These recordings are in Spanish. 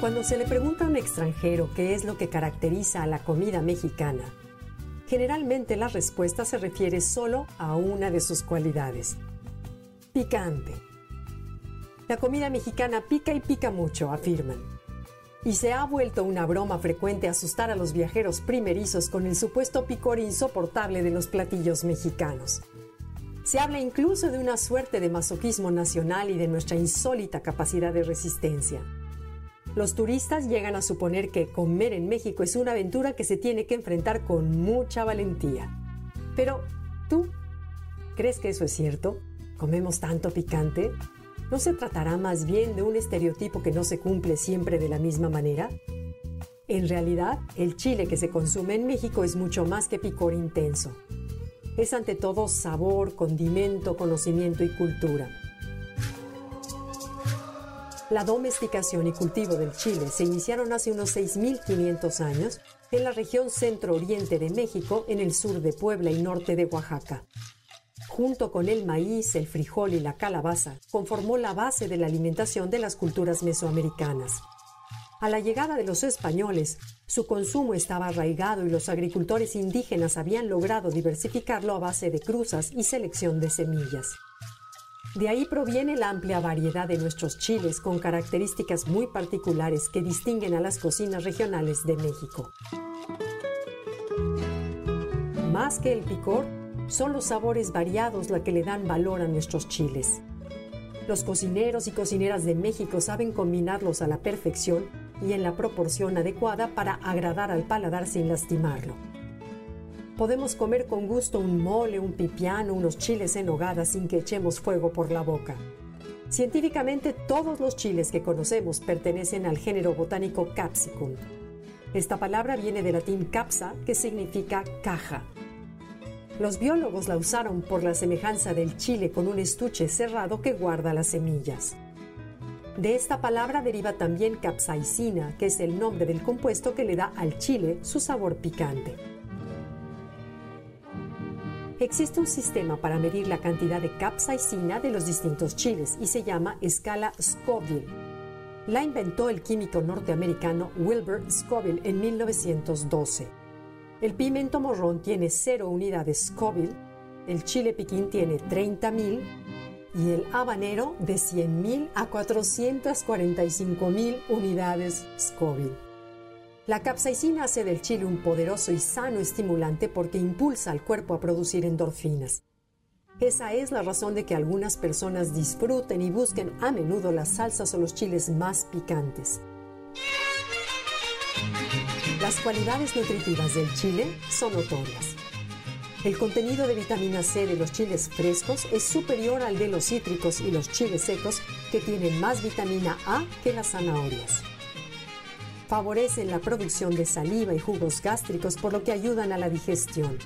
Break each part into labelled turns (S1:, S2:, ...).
S1: Cuando se le pregunta a un extranjero qué es lo que caracteriza a la comida mexicana, generalmente la respuesta se refiere solo a una de sus cualidades. Picante. La comida mexicana pica y pica mucho, afirman. Y se ha vuelto una broma frecuente asustar a los viajeros primerizos con el supuesto picor insoportable de los platillos mexicanos. Se habla incluso de una suerte de masoquismo nacional y de nuestra insólita capacidad de resistencia. Los turistas llegan a suponer que comer en México es una aventura que se tiene que enfrentar con mucha valentía. Pero, ¿tú crees que eso es cierto? ¿Comemos tanto picante? ¿No se tratará más bien de un estereotipo que no se cumple siempre de la misma manera? En realidad, el chile que se consume en México es mucho más que picor intenso. Es ante todo sabor, condimento, conocimiento y cultura. La domesticación y cultivo del chile se iniciaron hace unos 6.500 años en la región centro-oriente de México, en el sur de Puebla y norte de Oaxaca. Junto con el maíz, el frijol y la calabaza, conformó la base de la alimentación de las culturas mesoamericanas. A la llegada de los españoles, su consumo estaba arraigado y los agricultores indígenas habían logrado diversificarlo a base de cruzas y selección de semillas. De ahí proviene la amplia variedad de nuestros chiles con características muy particulares que distinguen a las cocinas regionales de México. Más que el picor, son los sabores variados los que le dan valor a nuestros chiles. Los cocineros y cocineras de México saben combinarlos a la perfección y en la proporción adecuada para agradar al paladar sin lastimarlo podemos comer con gusto un mole, un pipiano, unos chiles en hogada sin que echemos fuego por la boca. Científicamente, todos los chiles que conocemos pertenecen al género botánico Capsicum. Esta palabra viene del latín capsa, que significa caja. Los biólogos la usaron por la semejanza del chile con un estuche cerrado que guarda las semillas. De esta palabra deriva también capsaicina, que es el nombre del compuesto que le da al chile su sabor picante. Existe un sistema para medir la cantidad de capsaicina de los distintos chiles y se llama escala Scoville. La inventó el químico norteamericano Wilbur Scoville en 1912. El pimiento morrón tiene 0 unidades Scoville, el chile piquín tiene 30.000 y el habanero de 100.000 a 445.000 unidades Scoville. La capsaicina hace del chile un poderoso y sano estimulante porque impulsa al cuerpo a producir endorfinas. Esa es la razón de que algunas personas disfruten y busquen a menudo las salsas o los chiles más picantes. Las cualidades nutritivas del chile son notorias. El contenido de vitamina C de los chiles frescos es superior al de los cítricos y los chiles secos que tienen más vitamina A que las zanahorias favorecen la producción de saliva y jugos gástricos por lo que ayudan a la digestión.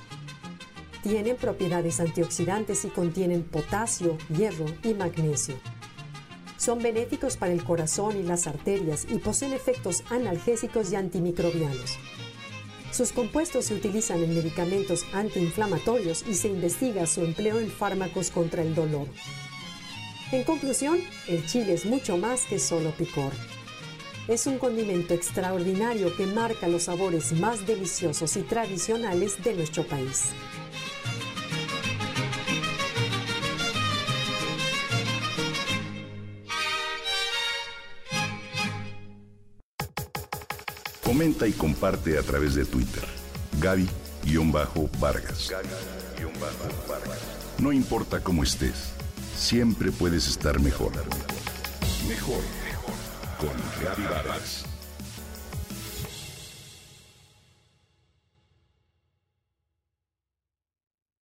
S1: Tienen propiedades antioxidantes y contienen potasio, hierro y magnesio. Son benéficos para el corazón y las arterias y poseen efectos analgésicos y antimicrobianos. Sus compuestos se utilizan en medicamentos antiinflamatorios y se investiga su empleo en fármacos contra el dolor. En conclusión, el chile es mucho más que solo picor es un condimento extraordinario que marca los sabores más deliciosos y tradicionales de nuestro país.
S2: Comenta y comparte a través de Twitter. Gaby-Vargas. No importa cómo estés, siempre puedes estar mejor. Mejor con Gaby Vargas.